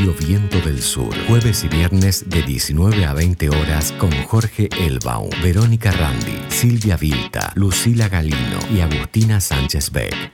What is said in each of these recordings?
Viento del Sur, jueves y viernes de 19 a 20 horas con Jorge Elbaum, Verónica Randi, Silvia Vilta, Lucila Galino y Agustina Sánchez Beck.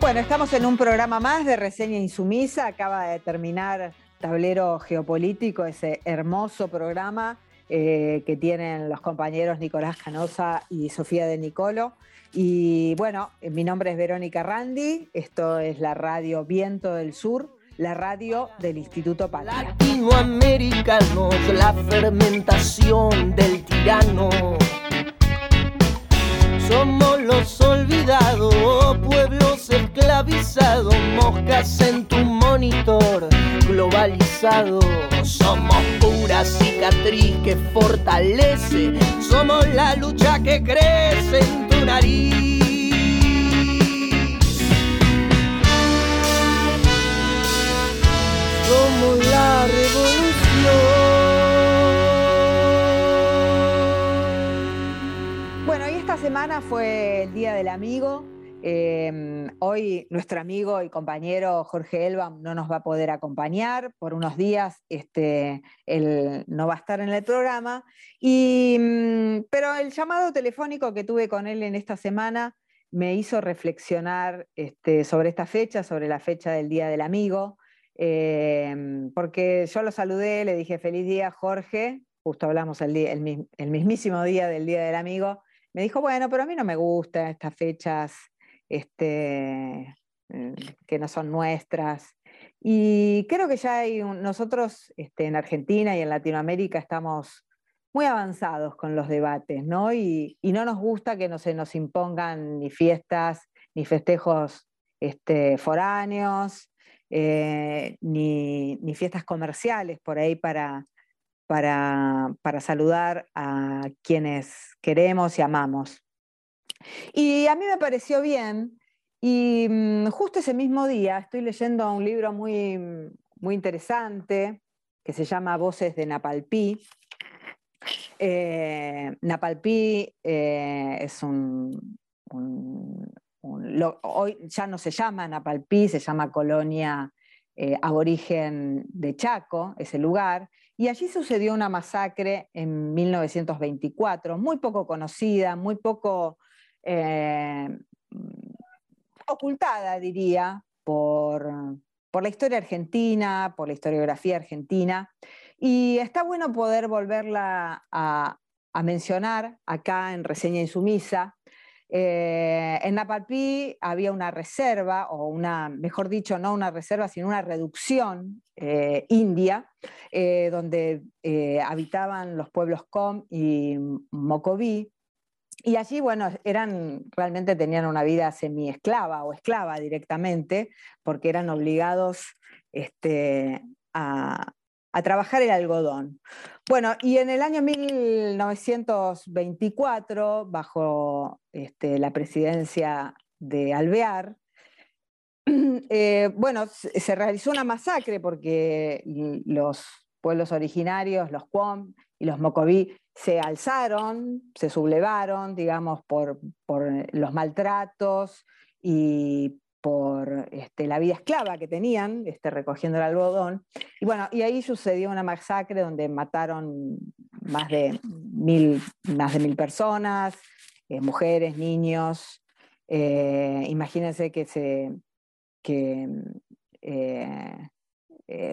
Bueno, estamos en un programa más de Reseña Insumisa. Acaba de terminar Tablero Geopolítico, ese hermoso programa eh, que tienen los compañeros Nicolás Canosa y Sofía de Nicolo. Y bueno, mi nombre es Verónica Randi, esto es la radio Viento del Sur, la radio del Instituto Patria. Latinoamericanos, la fermentación del tirano. Somos los olvidados, pueblos esclavizados, moscas en tu monitor globalizado. Somos pura cicatriz que fortalece, somos la lucha que crece Somos la revolución. Bueno, y esta semana fue el Día del Amigo. Eh, hoy nuestro amigo y compañero Jorge Elba no nos va a poder acompañar por unos días, este, él no va a estar en el programa, mm, pero el llamado telefónico que tuve con él en esta semana me hizo reflexionar este, sobre esta fecha, sobre la fecha del Día del Amigo, eh, porque yo lo saludé, le dije feliz día Jorge, justo hablamos el, el mismísimo día del Día del Amigo, me dijo, bueno, pero a mí no me gustan estas fechas este, mm, que no son nuestras. Y creo que ya hay nosotros este, en Argentina y en Latinoamérica estamos muy avanzados con los debates, ¿no? Y, no nos gusta que no se nos impongan ni fiestas, ni festejos este, foráneos, eh, ni, fiestas comerciales por ahí para, para, para saludar a quienes queremos y amamos. Y a mí me pareció bien, y mm, justo ese mismo día estoy leyendo un libro muy, muy interesante que se llama Voces de Napalpí. Eh, Napalpí eh, es un, hoy ya no se llama Napalpí, se llama Colonia eh, Aborigen de Chaco, ese lugar, y allí sucedió una masacre en 1924, muy poco conocida, muy poco eh, ocultada, diría, por, la historia argentina, por la historiografía argentina. Y está bueno poder volverla a, mencionar acá en Reseña Insumisa. Eh, en Napalpí había una reserva, o una, mejor dicho, no una reserva, sino una reducción eh, india, donde habitaban los pueblos Com y Mocoví, y allí, bueno, eran, realmente tenían una vida semi-esclava o esclava directamente, porque eran obligados este, a, trabajar el algodón. Bueno, y en el año 1924, bajo este, la presidencia de Alvear, eh, bueno, se realizó una masacre porque los pueblos originarios, los Quom y los Mocoví, se alzaron, se sublevaron, digamos, por, los maltratos y por este, la vida esclava que tenían, este, recogiendo el algodón. Y bueno, y ahí sucedió una masacre donde mataron más de mil, más de mil personas, eh, mujeres, niños. Eh, imagínense que se, que, eh,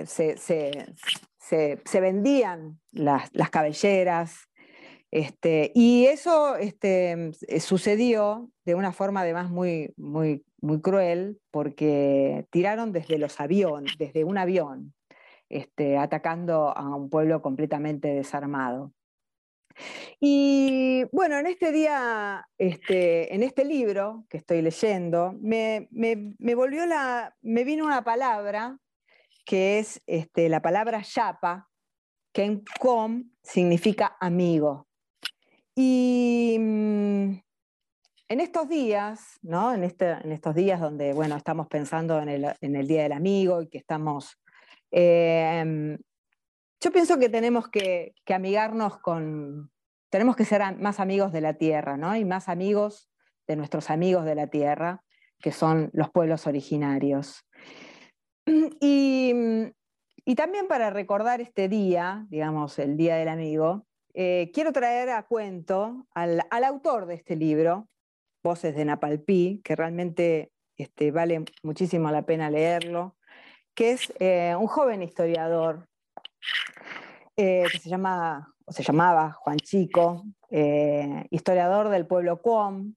se, vendían las, las cabelleras, este, y eso este, eh, sucedió de una forma además muy, muy, cruel, porque tiraron desde los aviones, desde un avión, este, atacando a un pueblo completamente desarmado. Y bueno, en este día, en este libro que estoy leyendo, me, volvió la, me vino una palabra que es la palabra yapa, que en com significa amigo. Y mm, en estos días, ¿no? En, este, en, estos días donde bueno, estamos pensando en el, Día del Amigo y que estamos... Em, yo pienso que tenemos que, amigarnos con... Tenemos que ser más amigos de la tierra, ¿no? Y más amigos de nuestros amigos de la tierra. que son los pueblos originarios. Y, también para recordar este día, digamos, el Día del Amigo, eh, quiero traer a cuento al, autor de este libro, Voces de Napalpí, que realmente este, vale muchísimo la pena leerlo, que es eh, un joven historiador eh, que se, llama, o se llamaba Juan Chico, historiador del pueblo Cuom,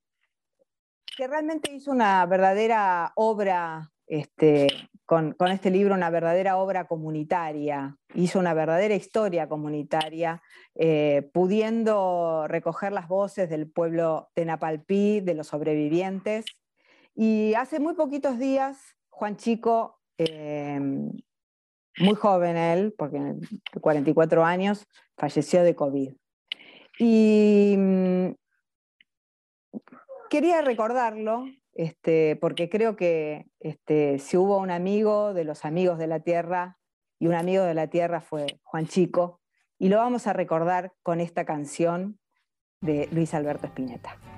que realmente hizo una verdadera obra este, con, este libro una verdadera obra comunitaria, hizo una verdadera historia comunitaria, eh, pudiendo recoger las voces del pueblo de Napalpí, de los sobrevivientes. Y hace muy poquitos días, Juan Chico, eh, muy joven él, porque de 44 años, falleció de COVID. Y mm, quería recordarlo este, porque creo que este, si hubo un amigo de los amigos de la tierra, y un amigo de la tierra fue Juan Chico, y lo vamos a recordar con esta canción de Luis Alberto Spinetta.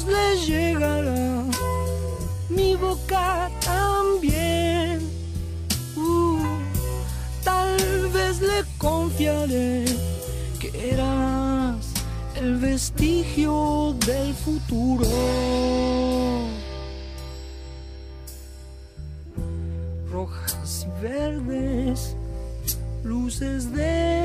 Voz le llegará, mi boca también. Uh, tal vez le confiaré que eras el vestigio del futuro. Rojas y verdes luces del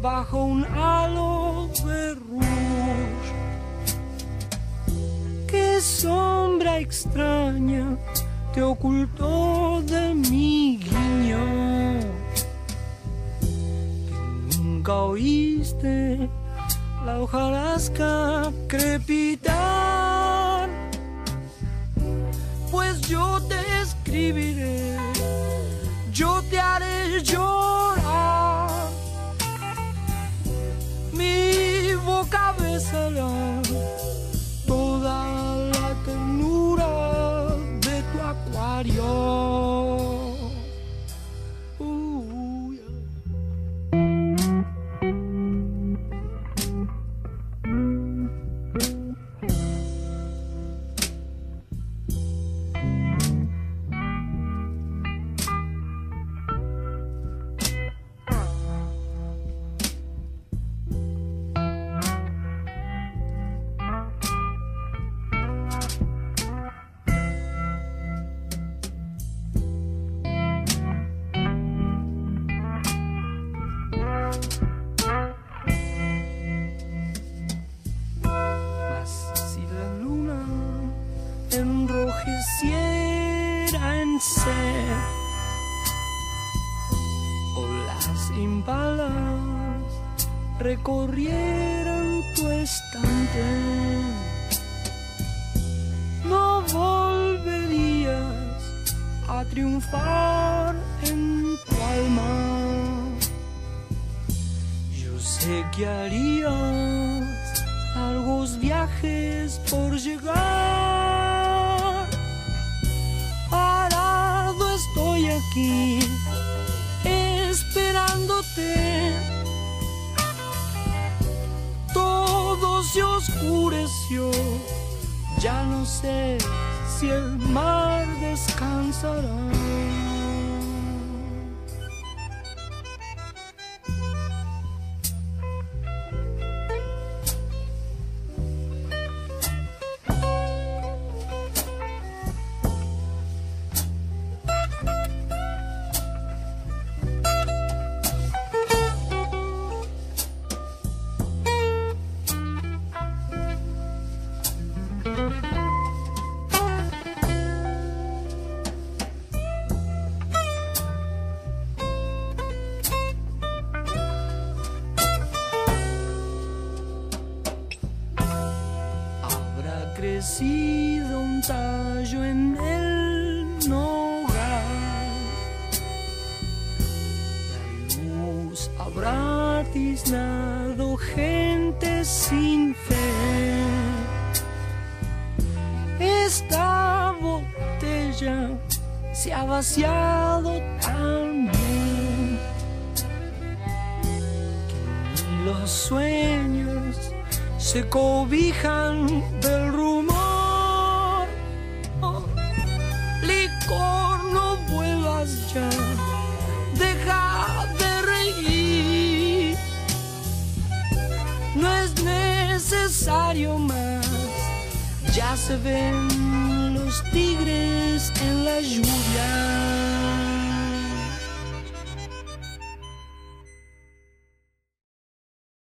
bajo un halo de rouge. Qué sombra extraña te ocultó de mi guiño. Nunca oíste la hojarasca crepitar pues yo te escribiré, yo te haré llorar. Boca besará recorrieran tu estante, no volverías a triunfar en tu alma. Yo sé que harías largos viajes por llegar. Parado estoy aquí esperándote se oscureció, ya no sé si el mar descansará. Esta botella se ha vaciado también. Que los sueños se cobijan del rumor. Oh, licor, no vuelvas ya, deja de reír. No es necesario más, ya se ven los tigres en la lluvia.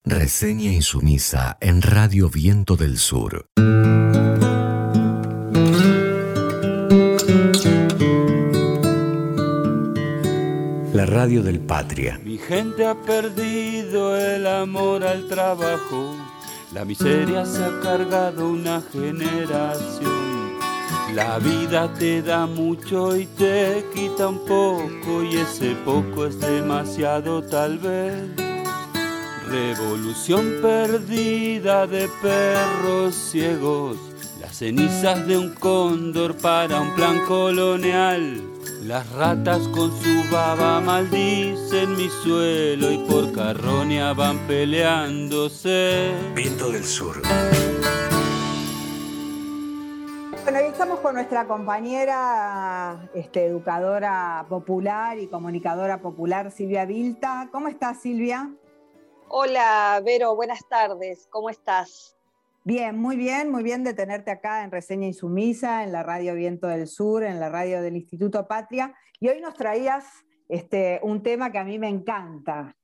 Reseña insumisa en Radio Viento del Sur. La radio del Patria. Mi gente ha perdido el amor al trabajo, la miseria se ha cargado una generación. La vida te da mucho y te quita un poco y ese poco es demasiado tal vez. Revolución perdida de perros ciegos, las cenizas de un cóndor para un plan colonial. Las ratas con su baba maldicen mi suelo y por carroña van peleándose. Viento del Sur. Bueno, hoy estamos con nuestra compañera este, educadora popular y comunicadora popular Silvia Vilta. ¿Cómo estás, Silvia? Hola, Vero, buenas tardes. ¿Cómo estás? Bien, muy bien, muy bien de tenerte acá en Reseña Insumisa, en la radio Viento del Sur, en la radio del Instituto Patria. Y hoy nos traías este, un tema que a mí me encanta.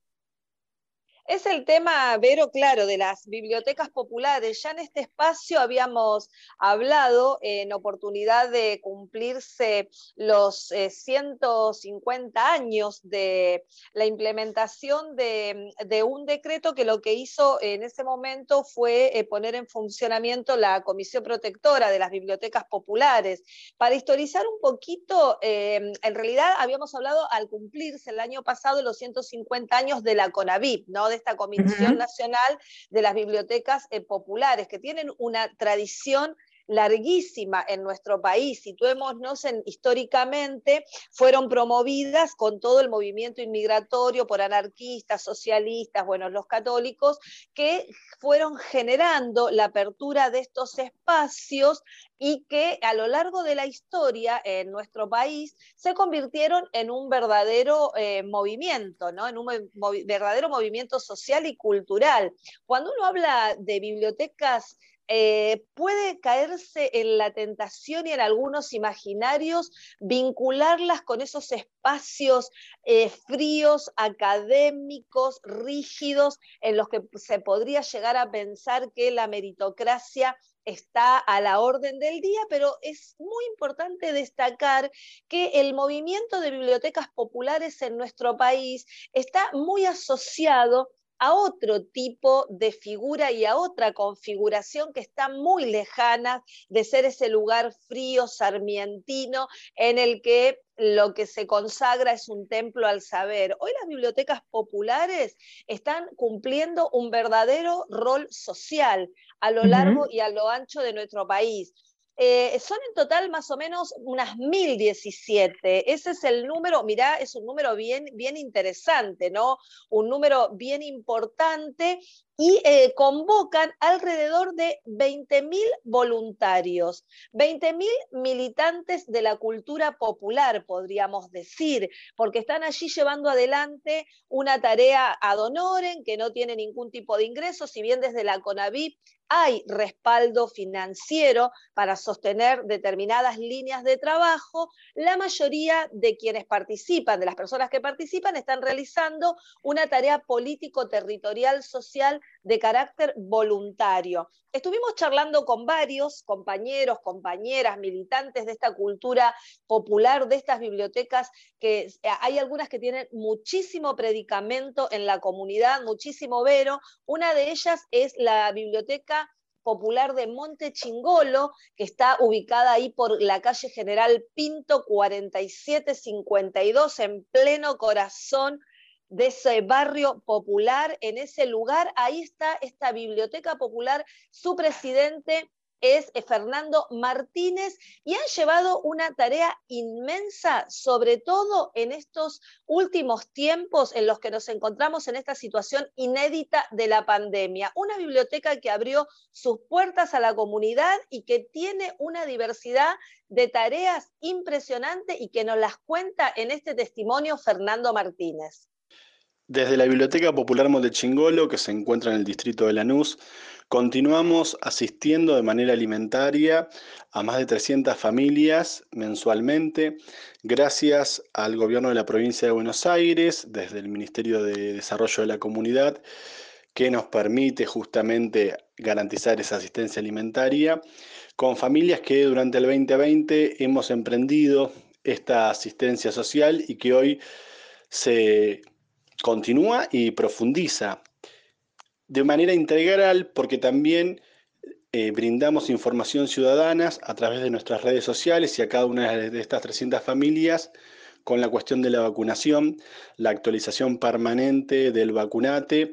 Es el tema, Vero, claro, de las bibliotecas populares. Ya en este espacio habíamos hablado en oportunidad de cumplirse los 150 eh, años de la implementación de, un decreto que lo que hizo en ese momento fue eh, poner en funcionamiento la Comisión Protectora de las Bibliotecas Populares. Para historizar un poquito, eh, en realidad habíamos hablado al cumplirse el año pasado los 150 años de la CONAVIP, ¿no? Esta Comisión Nacional de las Bibliotecas eh, Populares, que tienen una tradición larguísima en nuestro país. Situémonos en, históricamente, fueron promovidas con todo el movimiento inmigratorio por anarquistas, socialistas, bueno, los católicos, que fueron generando la apertura de estos espacios y que a lo largo de la historia en nuestro país se convirtieron en un verdadero eh, movimiento, ¿no? en un verdadero movimiento social y cultural. Cuando uno habla de bibliotecas eh, puede caerse en la tentación y en algunos imaginarios vincularlas con esos espacios eh, fríos, académicos, rígidos, en los que se podría llegar a pensar que la meritocracia está a la orden del día, pero es muy importante destacar que el movimiento de bibliotecas populares en nuestro país está muy asociado a otro tipo de figura y a otra configuración que está muy lejana de ser ese lugar frío, sarmientino, en el que lo que se consagra es un templo al saber. Hoy las bibliotecas populares están cumpliendo un verdadero rol social a lo largo y a lo ancho de nuestro país. Eh, son en total más o menos unas 1017. Ese es el número, mirá, es un número bien, bien interesante, ¿no? Un número bien importante y eh, convocan alrededor de 20.000 voluntarios, 20.000 militantes de la cultura popular, podríamos decir, porque están allí llevando adelante una tarea ad honorem que no tiene ningún tipo de ingresos, si bien desde la CONAVIP hay respaldo financiero para sostener determinadas líneas de trabajo, la mayoría de quienes participan, de las personas que participan, están realizando una tarea político-territorial social de carácter voluntario. Estuvimos charlando con varios compañeros, compañeras, militantes de esta cultura popular, de estas bibliotecas, que hay algunas que tienen muchísimo predicamento en la comunidad, muchísimo vero. Una de ellas es la biblioteca Popular de Monte Chingolo, que está ubicada ahí por la calle General Pinto 4752, en pleno corazón de ese barrio popular, en ese lugar, ahí está esta biblioteca popular, su presidente es eh, Fernando Martínez y han llevado una tarea inmensa, sobre todo en estos últimos tiempos en los que nos encontramos en esta situación inédita de la pandemia. Una biblioteca que abrió sus puertas a la comunidad y que tiene una diversidad de tareas impresionante y que nos las cuenta en este testimonio Fernando Martínez. Desde la Biblioteca Popular Montechingolo, que se encuentra en el distrito de Lanús, continuamos asistiendo de manera alimentaria a más de 300 familias mensualmente, gracias al gobierno de la provincia de Buenos Aires, desde el Ministerio de Desarrollo de la Comunidad, que nos permite justamente garantizar esa asistencia alimentaria, con familias que durante el 2020 hemos emprendido esta asistencia social y que hoy se continúa y profundiza de manera integral porque también eh, brindamos información ciudadana a través de nuestras redes sociales y a cada una de estas 300 familias con la cuestión de la vacunación, la actualización permanente del vacunate,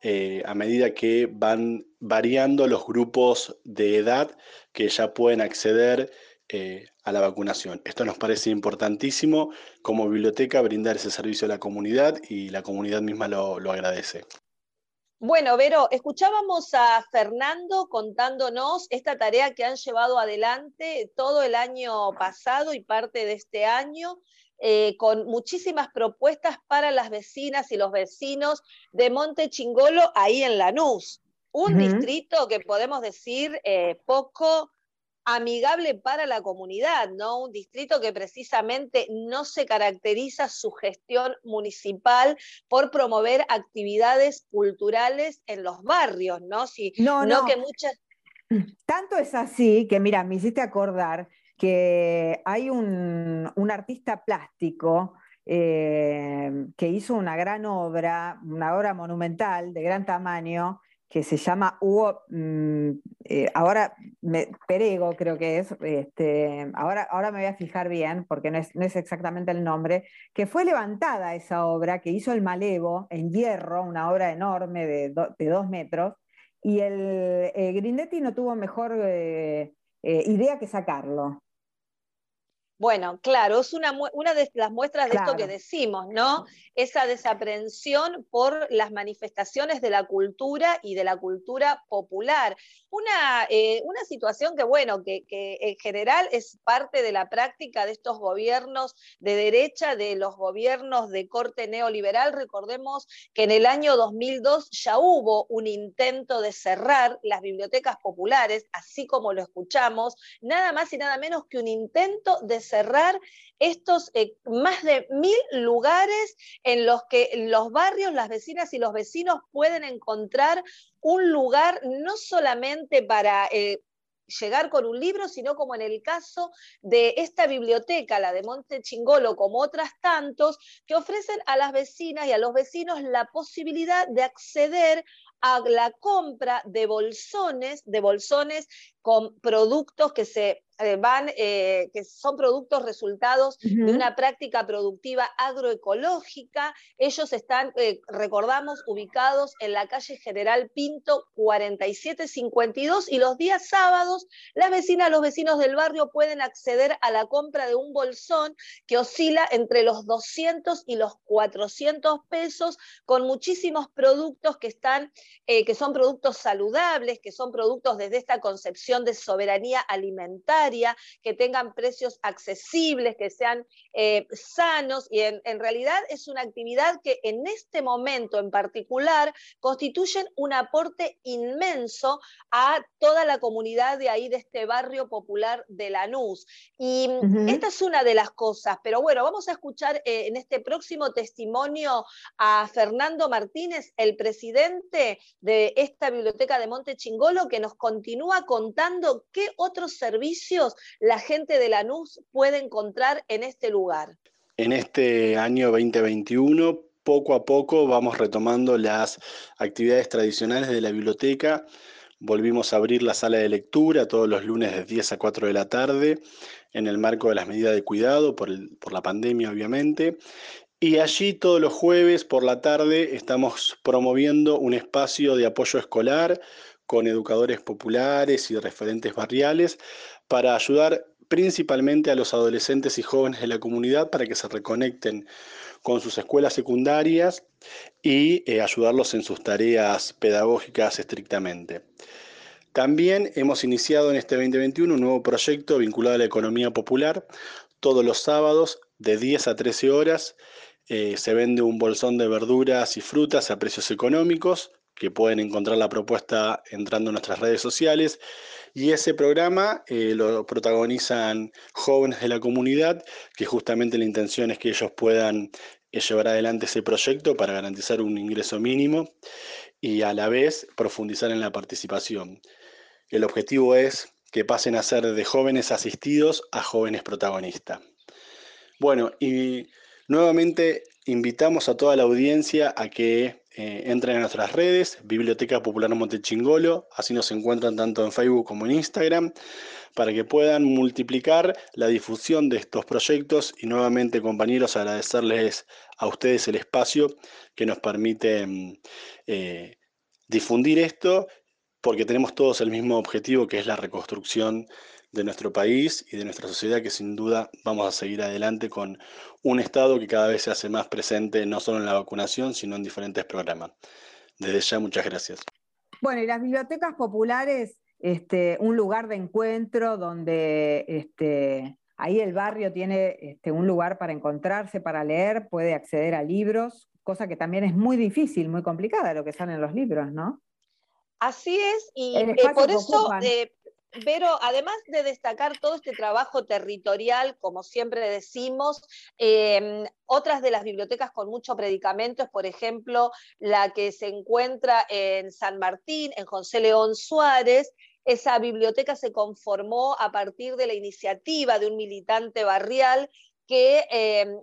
eh, a medida que van variando los grupos de edad que ya pueden acceder eh, a la vacunación. Esto nos parece importantísimo como biblioteca brindar ese servicio a la comunidad y la comunidad misma lo, agradece. Bueno, Vero, escuchábamos a Fernando contándonos esta tarea que han llevado adelante todo el año pasado y parte de este año, eh, con muchísimas propuestas para las vecinas y los vecinos de Monte Chingolo, ahí en Lanús. Un distrito que podemos decir eh, poco amigable para la comunidad, ¿no? Un distrito que precisamente no se caracteriza su gestión municipal por promover actividades culturales en los barrios, ¿no? Si, no, no, que muchas... Tanto es así que, mira, me hiciste acordar que hay un, artista plástico eh, que hizo una gran obra, una obra monumental de gran tamaño, que se llama Hugo, mm, eh, ahora me, Perego creo que es, este, ahora, ahora me voy a fijar bien porque no es, no es, exactamente el nombre, que fue levantada esa obra, que hizo el Malevo en hierro, una obra enorme de, dos metros, y el Grindetti no tuvo mejor eh, eh, idea que sacarlo. Bueno, claro, es una, una de las muestras de esto que decimos, ¿no? Esa desaprensión por las manifestaciones de la cultura y de la cultura popular. Una, eh, una situación que, bueno, que, que, en general es parte de la práctica de estos gobiernos de derecha, de los gobiernos de corte neoliberal. Recordemos que en el año 2002 ya hubo un intento de cerrar las bibliotecas populares, así como lo escuchamos, nada más y nada menos que un intento de cerrar estos eh, más de mil lugares en los que los barrios, las vecinas y los vecinos pueden encontrar un lugar no solamente para eh, llegar con un libro, sino como en el caso de esta biblioteca, la de Monte Chingolo, como otras tantos, que ofrecen a las vecinas y a los vecinos la posibilidad de acceder a la compra de bolsones, de bolsones con productos que se eh, van, eh, que son productos resultados de una práctica productiva agroecológica. Ellos están, eh, recordamos, ubicados en la calle General Pinto 4752 y los días sábados las vecinas, los vecinos del barrio pueden acceder a la compra de un bolsón que oscila entre los 200 y los 400 pesos con muchísimos productos que están, que son productos saludables, que son productos desde esta concepción de soberanía alimentaria, que tengan precios accesibles, que sean eh, sanos y en, realidad es una actividad que en este momento en particular constituyen un aporte inmenso a toda la comunidad de ahí, de este barrio popular de Lanús. Y esta es una de las cosas, pero bueno, vamos a escuchar eh, en este próximo testimonio a Fernando Martínez, el presidente de esta biblioteca de Monte Chingolo, que nos continúa contando qué otros servicios la gente de Lanús puede encontrar en este lugar. En este año 2021, poco a poco vamos retomando las actividades tradicionales de la biblioteca volvimos a abrir la sala de lectura todos los lunes de 10 a 4 de la tarde, en el marco de las medidas de cuidado por, la pandemia, obviamente. Y allí todos los jueves por la tarde estamos promoviendo un espacio de apoyo escolar con educadores populares y referentes barriales para ayudar principalmente a los adolescentes y jóvenes de la comunidad para que se reconecten con sus escuelas secundarias y eh, ayudarlos en sus tareas pedagógicas estrictamente. También hemos iniciado en este 2021 un nuevo proyecto vinculado a la economía popular. Todos los sábados de 10 a 13 horas eh, se vende un bolsón de verduras y frutas a precios económicos que pueden encontrar la propuesta entrando a nuestras redes sociales. Y ese programa eh, lo protagonizan jóvenes de la comunidad, que justamente la intención es que ellos puedan eh, llevar adelante ese proyecto para garantizar un ingreso mínimo y a la vez profundizar en la participación. El objetivo es que pasen a ser de jóvenes asistidos a jóvenes protagonistas. Bueno, y nuevamente invitamos a toda la audiencia a que eh, entren a nuestras redes, Biblioteca Popular Montechingolo, así nos encuentran tanto en Facebook como en Instagram, para que puedan multiplicar la difusión de estos proyectos y nuevamente compañeros agradecerles a ustedes el espacio que nos permite mm, eh, difundir esto porque tenemos todos el mismo objetivo que es la reconstrucción de nuestro país y de nuestra sociedad que sin duda vamos a seguir adelante con un Estado que cada vez se hace más presente no solo en la vacunación, sino en diferentes programas. Desde ya, muchas gracias. Bueno, y las bibliotecas populares, este, un lugar de encuentro donde este, ahí el barrio tiene este, un lugar para encontrarse, para leer, puede acceder a libros, cosa que también es muy difícil, muy complicada lo que salen los libros, ¿no? Así es, y eh, por eso pero además de destacar todo este trabajo territorial, como siempre decimos, em, otras de las bibliotecas con mucho predicamento es, por ejemplo, la que se encuentra en San Martín, en José León Suárez. Esa biblioteca se conformó a partir de la iniciativa de un militante barrial que em,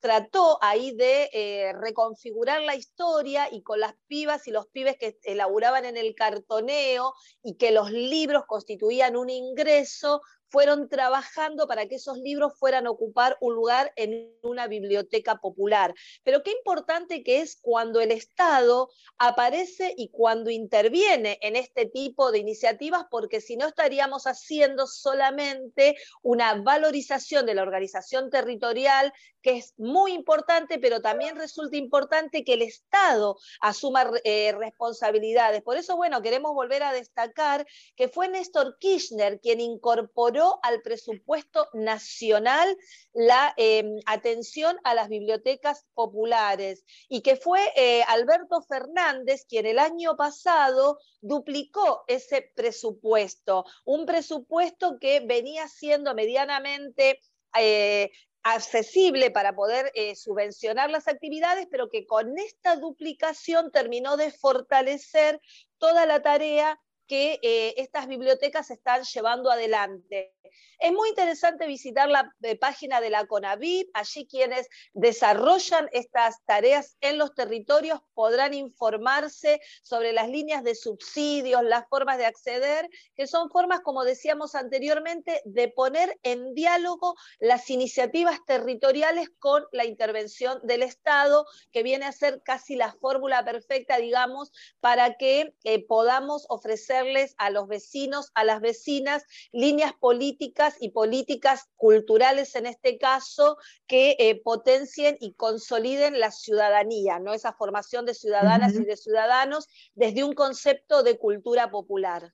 trató ahí de eh, reconfigurar la historia y con las pibas y los pibes que elaboraban en el cartoneo y que los libros constituían un ingreso, fueron trabajando para que esos libros fueran a ocupar un lugar en una biblioteca popular. Pero qué importante que es cuando el Estado aparece y cuando interviene en este tipo de iniciativas, porque si no estaríamos haciendo solamente una valorización de la organización territorial, que es muy importante, pero también resulta importante que el Estado asuma eh, responsabilidades. Por eso, bueno, queremos volver a destacar que fue Néstor Kirchner quien incorporó al presupuesto nacional la em, atención a las bibliotecas populares y que fue eh, Alberto Fernández quien el año pasado duplicó ese presupuesto, un presupuesto que venía siendo medianamente... Eh, accesible para poder eh, subvencionar las actividades, pero que con esta duplicación terminó de fortalecer toda la tarea que eh, estas bibliotecas están llevando adelante. Es muy interesante visitar la eh, página de la CONAVIP, allí quienes desarrollan estas tareas en los territorios podrán informarse sobre las líneas de subsidios, las formas de acceder, que son formas, como decíamos anteriormente, de poner en diálogo las iniciativas territoriales con la intervención del Estado, que viene a ser casi la fórmula perfecta, digamos, para que eh, podamos ofrecer a los vecinos, a las vecinas, líneas políticas y políticas culturales en este caso que eh, potencien y consoliden la ciudadanía, ¿no? esa formación de ciudadanas y de ciudadanos desde un concepto de cultura popular.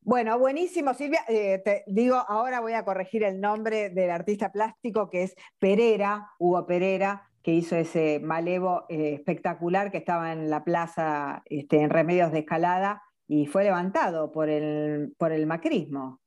Bueno, buenísimo, Silvia. Eh, te digo, ahora voy a corregir el nombre del artista plástico que es Pereira, Hugo Pereira, que hizo ese malevo eh, espectacular que estaba en la plaza este, en Remedios de Escalada y fue levantado por el, por el macrismo.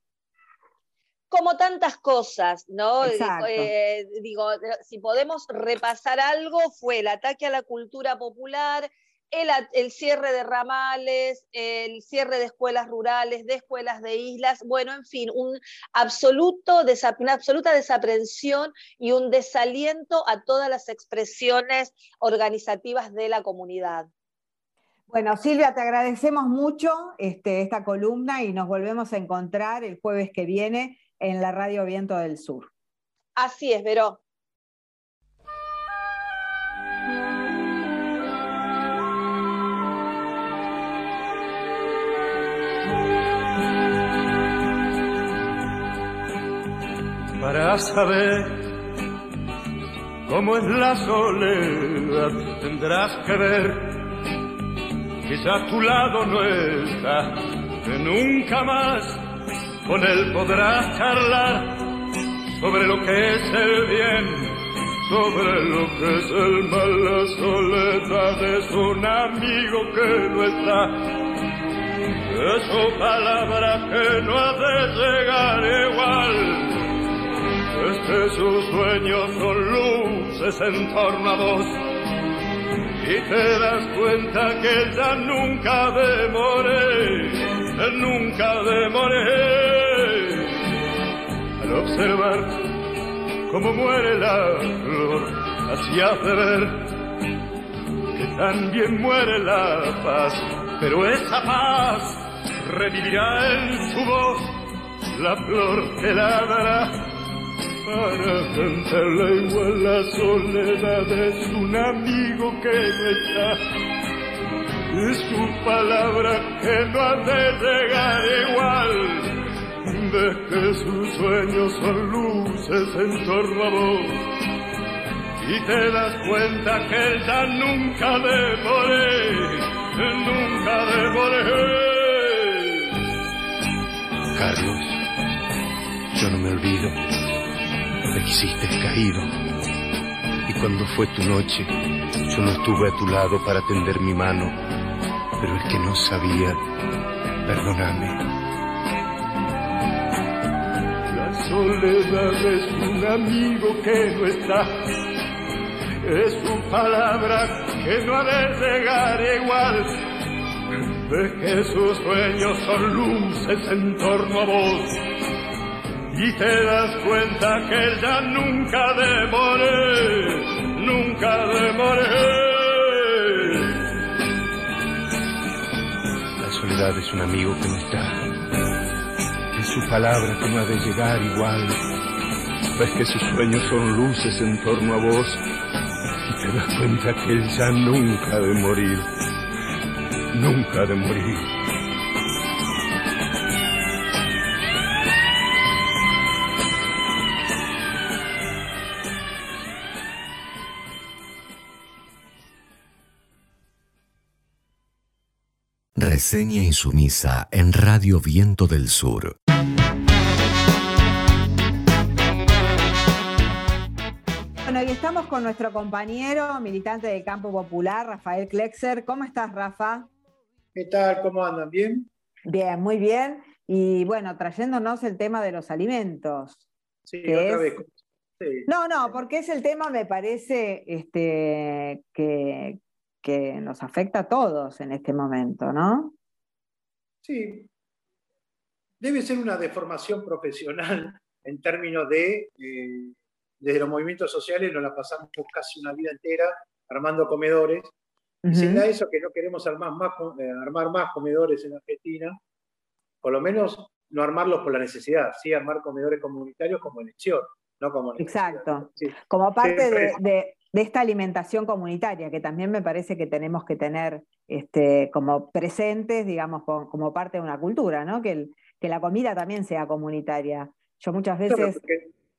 Como tantas cosas, ¿no? Eh, digo, si podemos repasar algo, fue el ataque a la cultura popular, el, cierre de ramales, el cierre de escuelas rurales, de escuelas de islas, bueno, en fin, un absoluto, una absoluta desaprensión y un desaliento a todas las expresiones organizativas de la comunidad. Bueno, Silvia, te agradecemos mucho este, esta columna y nos volvemos a encontrar el jueves que viene en la Radio Viento del Sur. Así es, Veró. Para saber cómo es la soledad tendrás que ver que a tu lado no está, que nunca más con él podrás charlar sobre lo que es el bien, sobre lo que es el mal, la soledad es un amigo que no está. Es su palabra que no ha de llegar igual. Es que sus sueños son luces en torno a vos y te das cuenta que ya nunca demoré, nunca demoré. Al observar cómo muere la flor, así hace ver que también muere la paz, pero esa paz revivirá en su voz, la flor que la dará para igual la soledad es un amigo que no está. Es su palabra que no ha de llegar igual. De que sus sueños son luces en torno a vos. Y te das cuenta que ella nunca demoré, nunca demoré. Carlos, yo no me olvido me quisiste caído. Y cuando fue tu noche, yo no estuve a tu lado para tender mi mano, pero el que no sabía, perdóname. La soledad es un amigo que no está, es su palabra que no ha de llegar igual. De que sus sueños son luces en torno a vos y te das cuenta que ya nunca demoré, nunca demoré. La soledad es un amigo que no está, es su palabra que no ha de llegar igual. Ves que sus sueños son luces en torno a vos y te das cuenta que él ya nunca ha de morir, nunca ha de morir. Reseña insumisa en Radio Viento del Sur. Bueno, y estamos con nuestro compañero, militante del campo popular, Rafael Klexer. ¿Cómo estás, Rafa? ¿Qué tal? ¿Cómo andan? ¿Bien? Bien, muy bien. Y bueno, trayéndonos el tema de los alimentos. Sí, otra vez. No, no, porque es el tema, me parece, este, que, que nos afecta a todos en este momento, ¿no? Sí. Debe ser una deformación profesional en términos de, eh, desde los movimientos sociales nos la pasamos casi una vida entera armando comedores. Uh Si da eso que no queremos armar más, eh, armar más comedores en Argentina, por lo menos no armarlos por la necesidad, sí armar comedores comunitarios como elección, no como necesidad. Exacto. Como parte de, de esta alimentación comunitaria, que también me parece que tenemos que tener este, como presentes, digamos, como, parte de una cultura, ¿no? Que, que, la comida también sea comunitaria. Yo muchas veces...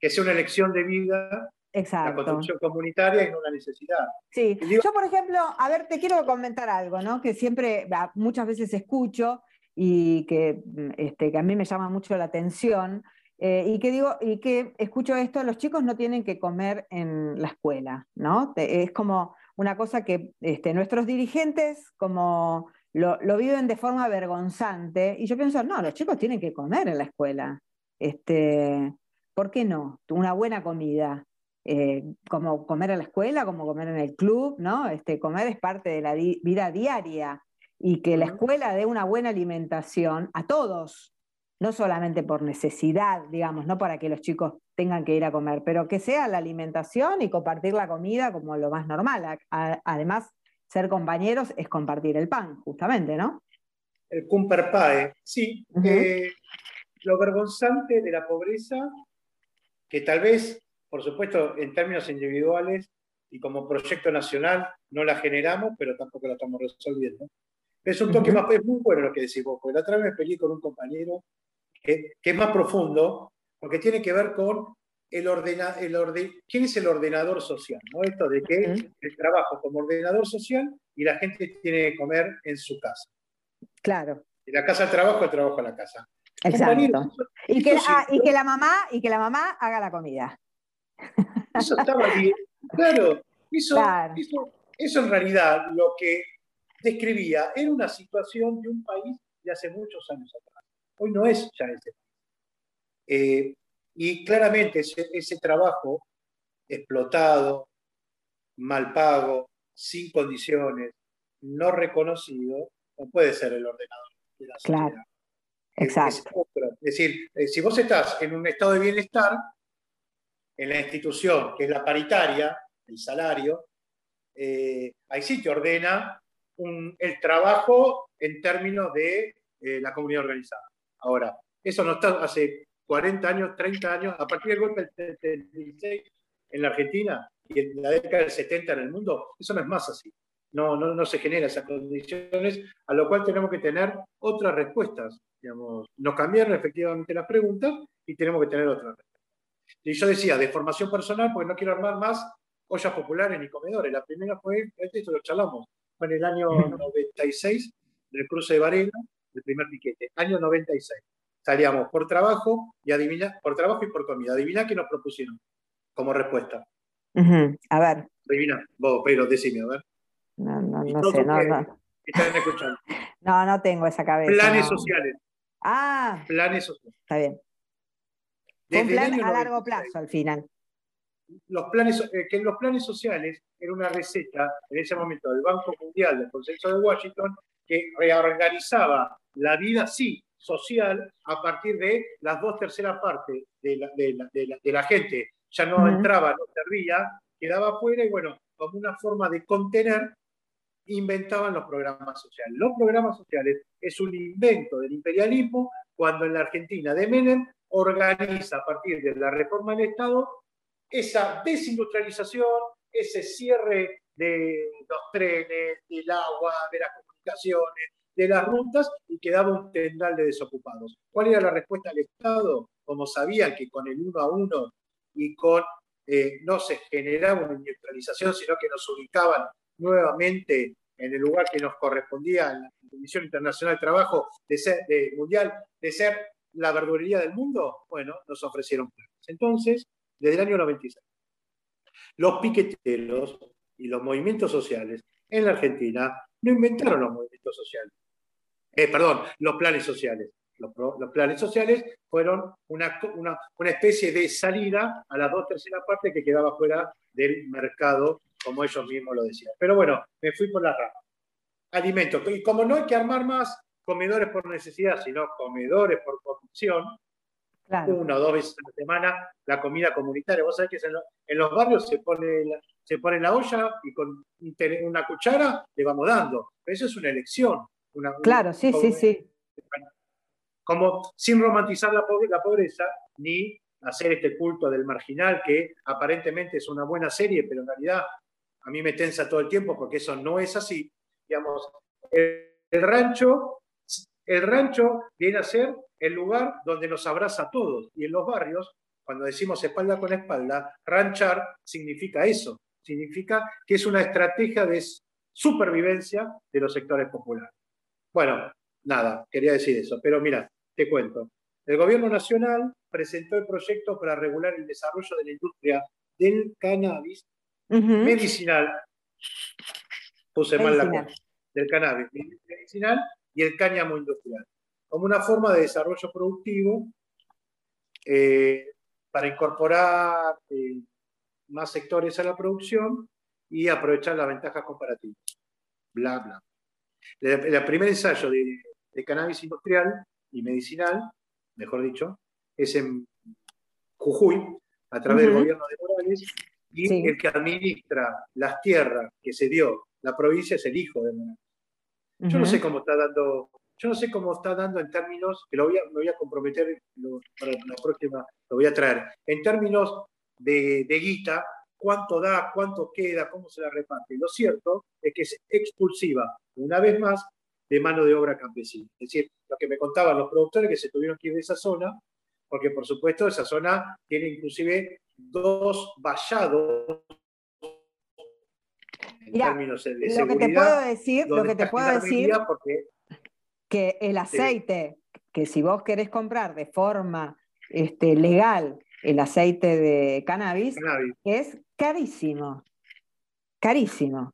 que, sea una elección de vida, Exacto. la construcción comunitaria no una necesidad. Sí, yo por ejemplo, a ver, te quiero comentar algo, ¿no? Que siempre, muchas veces escucho y que, este, que a mí me llama mucho la atención, eh, y que digo, y que escucho esto, los chicos no tienen que comer en la escuela, ¿no? Es como una cosa que este, nuestros dirigentes como lo, viven de forma vergonzante, y yo pienso, no, los chicos tienen que comer en la escuela. Este, ¿Por qué no? Una buena comida. Eh, como comer en la escuela, como comer en el club, ¿no? Este, comer es parte de la vida diaria y que la escuela dé una buena alimentación a todos, no solamente por necesidad, digamos, no para que los chicos tengan que ir a comer, pero que sea la alimentación y compartir la comida como lo más normal. Además, ser compañeros es compartir el pan, justamente, ¿no? El cumperpae, sí. Eh, lo vergonzante de la pobreza, que tal vez, por supuesto, en términos individuales y como proyecto nacional no la generamos, pero tampoco la estamos resolviendo. Es un toque más, es muy bueno lo que decís vos, porque la otra vez me peleé con un compañero que, es más profundo, porque tiene que ver con el, ordena, el orden, quién es el ordenador social, ¿no? Esto de que el trabajo como ordenador social y la gente tiene que comer en su casa. Claro. De la casa al trabajo, el trabajo a la casa. Exacto. Y que, ah, y que, la mamá, y que la mamá haga la comida. Eso estaba bien. Claro, eso, eso, en realidad lo que describía era una situación de un país de hace muchos años atrás. Hoy no es ya ese país. Eh, y claramente ese, trabajo explotado, mal pago, sin condiciones, no reconocido, no puede ser el ordenador de la sociedad. Claro. Exacto. Es, decir, eh, si vos estás en un estado de bienestar, en la institución, que es la paritaria, el salario, eh, ahí sí te ordena el trabajo en términos de eh, la comunidad organizada. Ahora, eso no está hace 40 años, 30 años, a partir del golpe del 76 en la Argentina y en la década del 70 en el mundo, eso no es más así. No, no, no se generan esas condiciones, a lo cual tenemos que tener otras respuestas. Digamos, nos cambiaron efectivamente las preguntas y tenemos que tener otras respuestas. Y yo decía, de formación personal, porque no quiero armar más ollas populares ni comedores. La primera fue, esto lo charlamos, fue en el año 96, del cruce de Varela, el primer piquete, año 96 salíamos por trabajo y adivina, por trabajo y por comida. Adivina qué nos propusieron como respuesta. A ver. Adivina, vos, pero decime, a ver. No, no, no sé, no, no. Están escuchando. no, no tengo esa cabeza. Planes sociales. Ah. Planes sociales. Está bien. un plan a largo plazo al final. Los planes, eh, que los planes sociales era una receta en ese momento del Banco Mundial del Consenso de Washington que reorganizaba la vida, sí, social a partir de las dos terceras partes de la, de la, gente. Ya no entraba, no servía, quedaba fuera y bueno, como una forma de contener, inventaban los programas sociales. Los programas sociales es un invento del imperialismo cuando en la Argentina de Menem organiza a partir de la reforma del Estado esa desindustrialización, ese cierre de los trenes, del agua, de las comunicaciones, de las rutas y quedaba un tendal de desocupados. ¿Cuál era la respuesta del Estado? Como sabían que con el uno a uno y con eh, no se generaba una industrialización, sino que nos ubicaban nuevamente en el lugar que nos correspondía en la Comisión Internacional de Trabajo de ser, mundial de ser la verdurería del mundo, bueno, nos ofrecieron planes. Entonces, desde el año 96, los piqueteros y los movimientos sociales en la Argentina no inventaron los movimientos sociales, eh, perdón, los planes sociales. Los, planes sociales fueron una, una, especie de salida a las dos terceras partes que quedaba fuera del mercado, como ellos mismos lo decían. Pero bueno, me fui por la rama. Alimentos. Y como no hay que armar más comedores por necesidad, sino comedores por corrupción, una o dos veces a la semana la comida comunitaria. Vos sabés que en, los barrios se pone, la, se pone la olla y con una cuchara le vamos dando. eso es una elección claro, sí, sí, sí. Como sin romantizar la, pobreza, ni hacer este culto del marginal, que aparentemente es una buena serie, pero en realidad a mí me tensa todo el tiempo porque eso no es así. Digamos, el, rancho, el rancho viene a ser el lugar donde nos abraza a todos. Y en los barrios, cuando decimos espalda con espalda, ranchar significa eso. Significa que es una estrategia de supervivencia de los sectores populares. Bueno, nada, quería decir eso, pero mira, te cuento. El gobierno nacional presentó el proyecto para regular el desarrollo de la industria del cannabis medicinal. Puse mal la cosa. Del cannabis medicinal y el cáñamo industrial. Como una forma de desarrollo productivo eh, para incorporar eh, más sectores a la producción y aprovechar las ventajas comparativas. Bla, bla. El primer ensayo de, cannabis industrial y medicinal, mejor dicho, es en Jujuy, a través del gobierno de Morales, y el que administra las tierras que se dio la provincia es el hijo de Menem. Yo no sé cómo está dando, yo no sé cómo está dando en términos, que lo voy a, me voy a comprometer para la próxima, lo voy a traer, en términos de, de guita, cuánto da, cuánto queda, cómo se la reparte. Lo cierto es que es expulsiva, una vez más, de mano de obra campesina. Es decir, lo que me contaban los productores que se tuvieron que ir de esa zona, porque por supuesto esa zona tiene inclusive dos vallados en términos de lo que te puedo decir, lo que te puedo decir, que el aceite, que si vos querés comprar de forma este, legal el aceite de cannabis, es carísimo. Carísimo.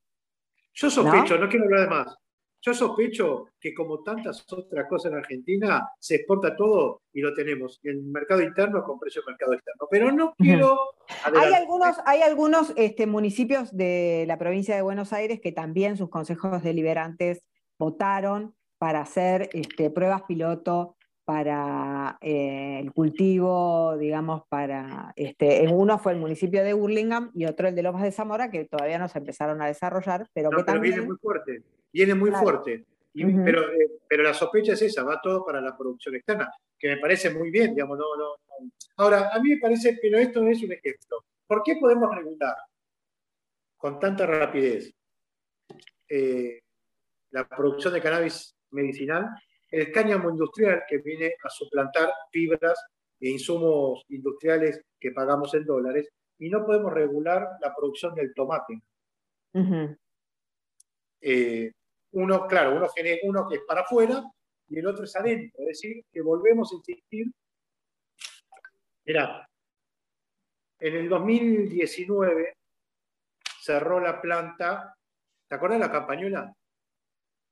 Yo sospecho, ¿no? quiero hablar de más. Yo sospecho que como tantas otras cosas en Argentina, se exporta todo y lo tenemos en el mercado interno con precio de mercado externo. Pero no quiero... Hay algunos, hay algunos este, municipios de la provincia de Buenos Aires que también sus consejos deliberantes votaron para hacer este, pruebas piloto para eh, el cultivo, digamos, para, este, uno fue el municipio de Burlingame y otro el de Lomas de Zamora, que todavía no se empezaron a desarrollar, pero que también... Viene muy fuerte, viene muy fuerte. pero, eh, pero la sospecha es esa, va todo para la producción externa, que me parece muy bien, digamos, no, no, Ahora, a mí me parece, pero esto no es un ejemplo. ¿Por qué podemos regular con tanta rapidez eh, la producción de cannabis medicinal el cáñamo industrial que viene a suplantar fibras e insumos industriales que pagamos en dólares y no podemos regular la producción del tomate. Eh, uno, claro, uno, uno que es para afuera y el otro es adentro, es decir, que volvemos a insistir. Mirá, en el 2019 cerró la planta, ¿te acuerdas de la campañola?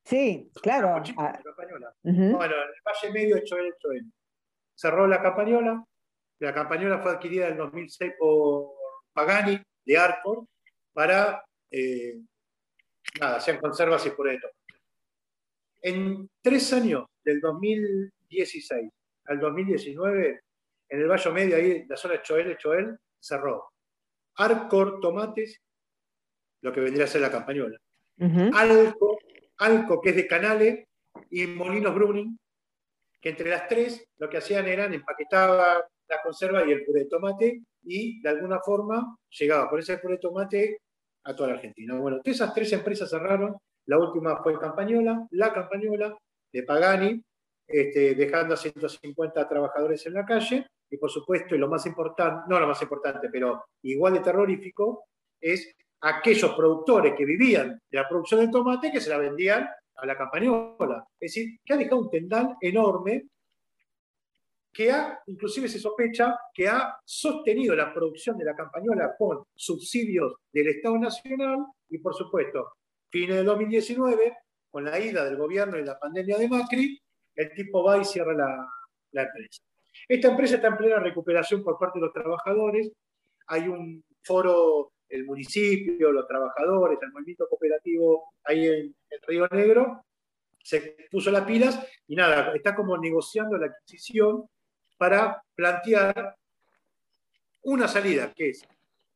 Sí, claro. Ah, bueno, el Valle Medio de Choel, Choel. Cerró la campañola. La campañola fue adquirida en 2006 por Pagani de Arcor para, eh, nada, sean conservas y por esto. En tres años, del 2016 al 2019, en el Valle Medio, ahí, la zona de Choel, Choel, cerró. Arcor Tomates, lo que vendría a ser la campañola. Alco Alco, que es de Canales, y Molinos Bruning, que entre las tres lo que hacían eran empaquetaba la conserva y el puré de tomate y de alguna forma llegaba por ese puré de tomate a toda la Argentina. Bueno, esas tres empresas cerraron, la última fue Campañola, la Campañola de Pagani, este, dejando a 150 trabajadores en la calle y por supuesto, y lo más importante, no lo más importante, pero igual de terrorífico, es aquellos productores que vivían de la producción del tomate que se la vendían a la campañola. Es decir, que ha dejado un tendal enorme que ha, inclusive se sospecha, que ha sostenido la producción de la campañola con subsidios del Estado Nacional y, por supuesto, fines de 2019, con la ida del gobierno y la pandemia de Macri, el tipo va y cierra la, la empresa. Esta empresa está en plena recuperación por parte de los trabajadores. Hay un foro el municipio, los trabajadores, el movimiento cooperativo ahí en, el Río Negro, se puso las pilas y nada, está como negociando la adquisición para plantear una salida, que es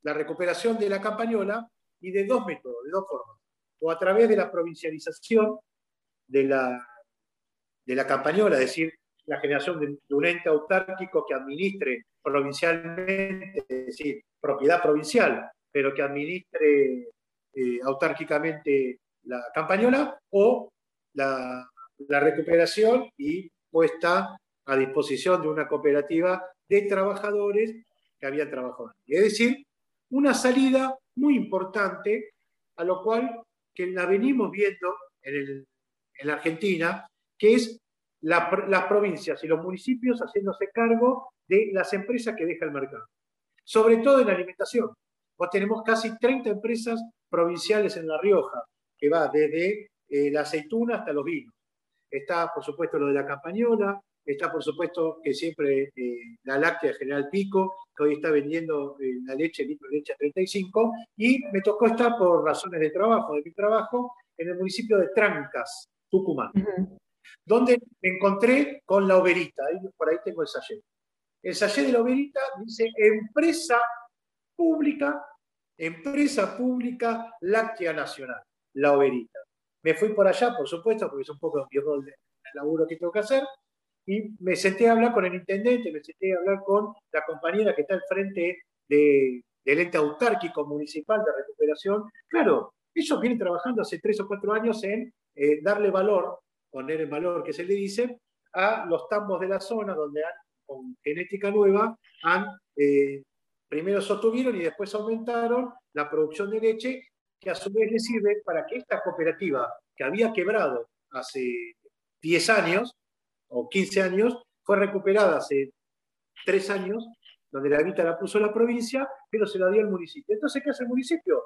la recuperación de la campañola y de dos métodos, de dos formas. O a través de la provincialización de la, de la campañola, es decir, la generación de, de un ente autárquico que administre provincialmente, es decir, propiedad provincial, pero que administre eh, autárquicamente la campañola, o la, recuperación y puesta a disposición de una cooperativa de trabajadores que habían trabajado. Es decir, una salida muy importante, a lo cual que la venimos viendo en, la Argentina, que es las provincias y los municipios haciéndose cargo de las empresas que deja el mercado, sobre todo en alimentación. Pues tenemos casi 30 empresas provinciales en La Rioja, que va desde eh, la aceituna hasta los vinos. Está, por supuesto, lo de la campañola, está, por supuesto, que siempre eh, la láctea General Pico, que hoy está vendiendo eh, la leche, litro de leche a 35, y me tocó estar por razones de trabajo, de mi trabajo, en el municipio de Trancas, Tucumán, donde me encontré con la oberita, por ahí tengo el sallé. El sallé de la oberita dice empresa pública, empresa pública láctea nacional. La Oberita. Me fui por allá, por supuesto, porque es un poco mi rol de laburo que tengo que hacer, y me senté a hablar con el intendente, me senté a hablar con la compañera que está al frente de, del ente autárquico municipal de recuperación. Claro, ellos vienen trabajando hace tres o cuatro años en eh, darle valor, poner en valor, que se le dice, a los tambos de la zona donde con genética nueva han eh, primero sostuvieron y después aumentaron la producción de leche, que a su vez le sirve para que esta cooperativa que había quebrado hace 10 años o 15 años, fue recuperada hace 3 años, donde la guita la puso la provincia, pero se la dio al municipio. Entonces, ¿qué hace el municipio?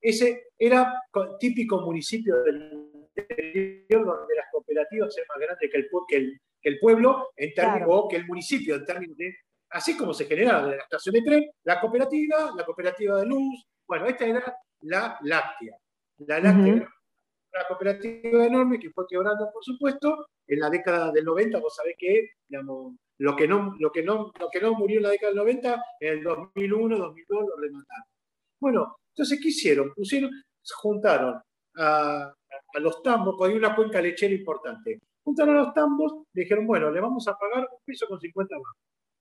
Ese era típico municipio del interior donde las cooperativas son más grandes que el, que el, pueblo en términos, o que el municipio en términos de así como se generaba la estación de tren, la cooperativa, la cooperativa de luz, bueno, esta era la láctea. La láctea era una cooperativa enorme que fue quebrando, por supuesto, en la década del 90, vos sabés que lo, que no, lo, que no, lo que no murió en la década del 90, en el 2001, 2002 lo remataron. Bueno, entonces, ¿qué hicieron? Pusieron, juntaron a, a los tambos, porque hay una cuenca lechera importante. Juntaron a los tambos, dijeron, bueno, le vamos a pagar un peso con 50 más.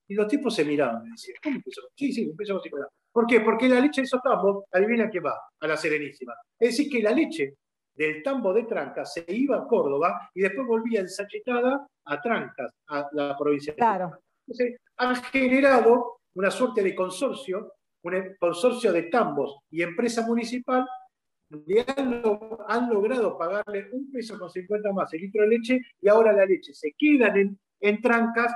Y los tipos se miraban y decían, ¿cómo peso? Sí, sí, con 50. ¿Por qué? Porque la leche de esos tambos, adivina que va, a la Serenísima. Es decir, que la leche del tambo de Trancas se iba a Córdoba y después volvía ensachetada a Trancas, a la provincia. Claro. Entonces, han generado una suerte de consorcio, un consorcio de tambos y empresa municipal, y han, han, logrado pagarle un peso con 50 más el litro de leche y ahora la leche se queda en, en Trancas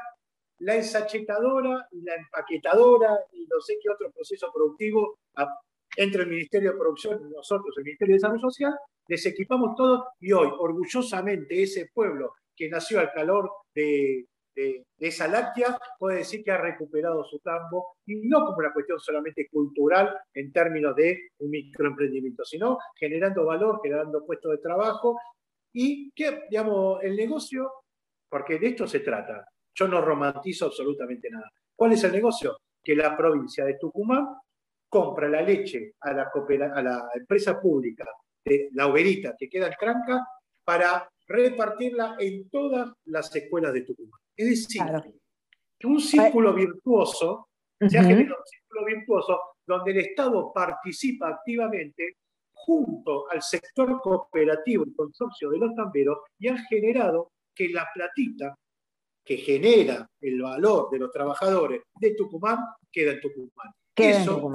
la ensachetadora y la empaquetadora y no sé qué otro proceso productivo entre el Ministerio de Producción y nosotros, el Ministerio de Desarrollo Social, les equipamos todo y hoy, orgullosamente, ese pueblo que nació al calor de, esa láctea puede decir que ha recuperado su tambo y no como una cuestión solamente cultural en términos de un microemprendimiento, sino generando valor, generando puestos de trabajo y que, digamos, el negocio, porque de esto se trata, yo no romantizo absolutamente nada. ¿Cuál es el negocio? Que la provincia de Tucumán compra la leche a la, a la empresa pública de la Oberita, que queda en Tranca, para repartirla en todas las escuelas de Tucumán. Es decir, que un círculo virtuoso, se ha generado un círculo virtuoso donde el Estado participa activamente junto al sector cooperativo y consorcio de los tamberos y han generado que la platita que genera el valor de los trabajadores de Tucumán queda en Tucumán. eso,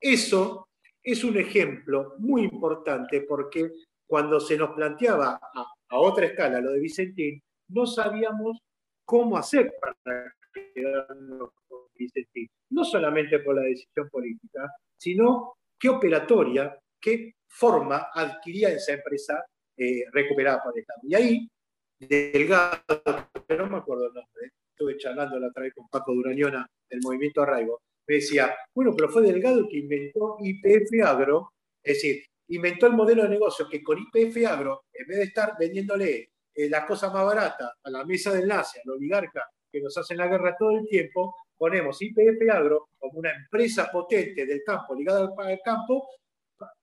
Eso es un ejemplo muy importante porque cuando se nos planteaba a, otra escala lo de Vicentín, no sabíamos cómo hacer para quedarnos con Vicentín. No solamente por la decisión política, sino qué operatoria, qué forma adquiría esa empresa eh, recuperada por el Estado. Y ahí Delgado, no me acuerdo el nombre, estuve charlando la otra vez con Paco Durañona del movimiento Arraigo, me decía, bueno, pero fue Delgado el que inventó IPF Agro, es decir, inventó el modelo de negocio que con IPF Agro, en vez de estar vendiéndole eh, las cosas más baratas a la mesa de enlace, al oligarca que nos hacen la guerra todo el tiempo, ponemos IPF Agro como una empresa potente del campo, ligada al campo,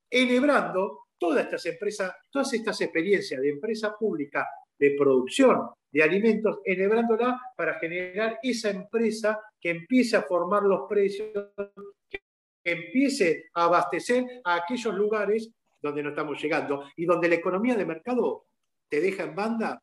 enhebrando todas estas empresas, todas estas experiencias de empresa pública de producción de alimentos, enhebrándola para generar esa empresa que empiece a formar los precios, que empiece a abastecer a aquellos lugares donde no estamos llegando y donde la economía de mercado te deja en banda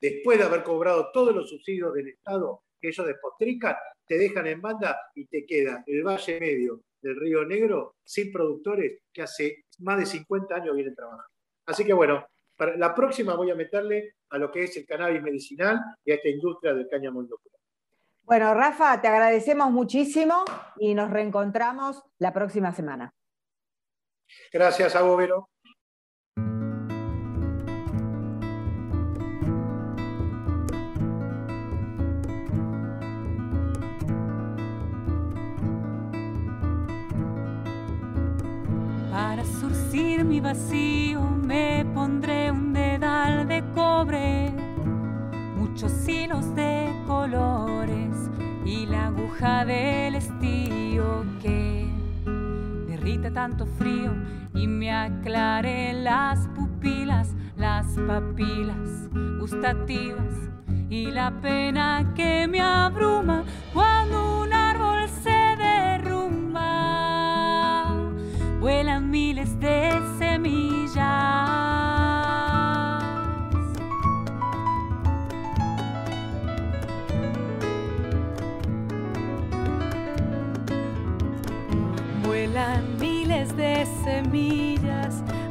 después de haber cobrado todos los subsidios del Estado que ellos despotrican, te dejan en banda y te queda el valle medio del Río Negro sin productores que hace más de 50 años vienen trabajando. Así que bueno, la próxima voy a meterle a lo que es el cannabis medicinal y a esta industria del cáñamo industrial. Bueno, Rafa, te agradecemos muchísimo y nos reencontramos la próxima semana. Gracias, Agobero. Para surcir mi vacío me pondré de cobre, muchos hilos de colores y la aguja del estío que derrite tanto frío y me aclaré las pupilas, las papilas gustativas y la pena que me abruma cuando un árbol se derrumba. Vuelan miles de semillas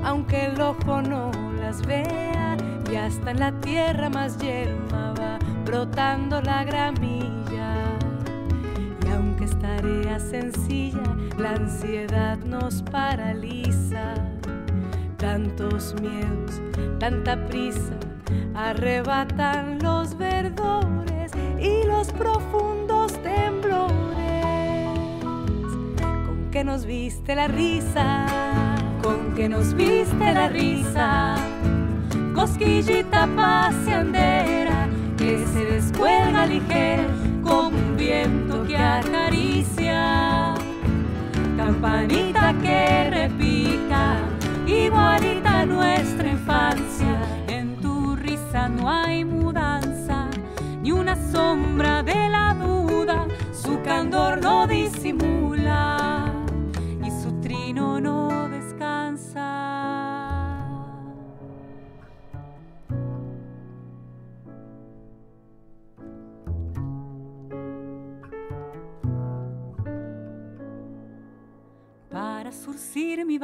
aunque el ojo no las vea, y hasta en la tierra más yerma va brotando la gramilla. Y aunque es tarea sencilla, la ansiedad nos paraliza. Tantos miedos, tanta prisa, arrebatan los verdores y los profundos temblores que nos viste la risa, con que nos viste la risa, cosquillita paseandera que se descuelga ligera como un viento que acaricia, campanita que repica, igualita nuestra infancia,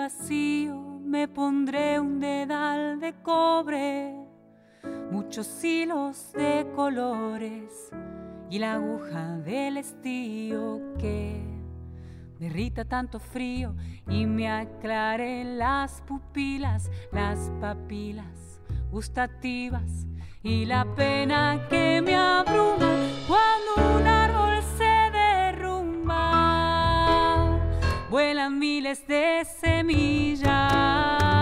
vacío me pondré un dedal de cobre, muchos hilos de colores y la aguja del estío que derrita tanto frío y me aclare las pupilas, las papilas gustativas y la pena que me abruma cuando un Vuelan miles de semillas.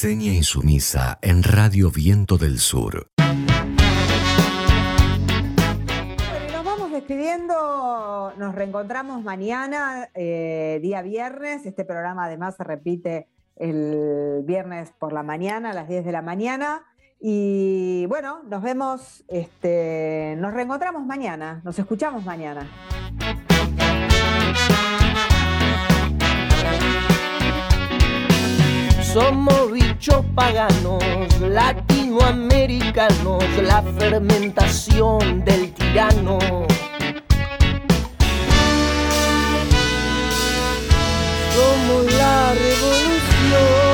Reseña insumisa en Radio Viento del Sur. nos vamos despidiendo, nos reencontramos mañana, eh, día viernes. Este programa además se repite el viernes por la mañana, a las 10 de la mañana. Y bueno, nos vemos, este, nos reencontramos mañana, nos escuchamos mañana. Somos muchachos paganos, latinoamericanos, la fermentación del tirano. Somos la revolución.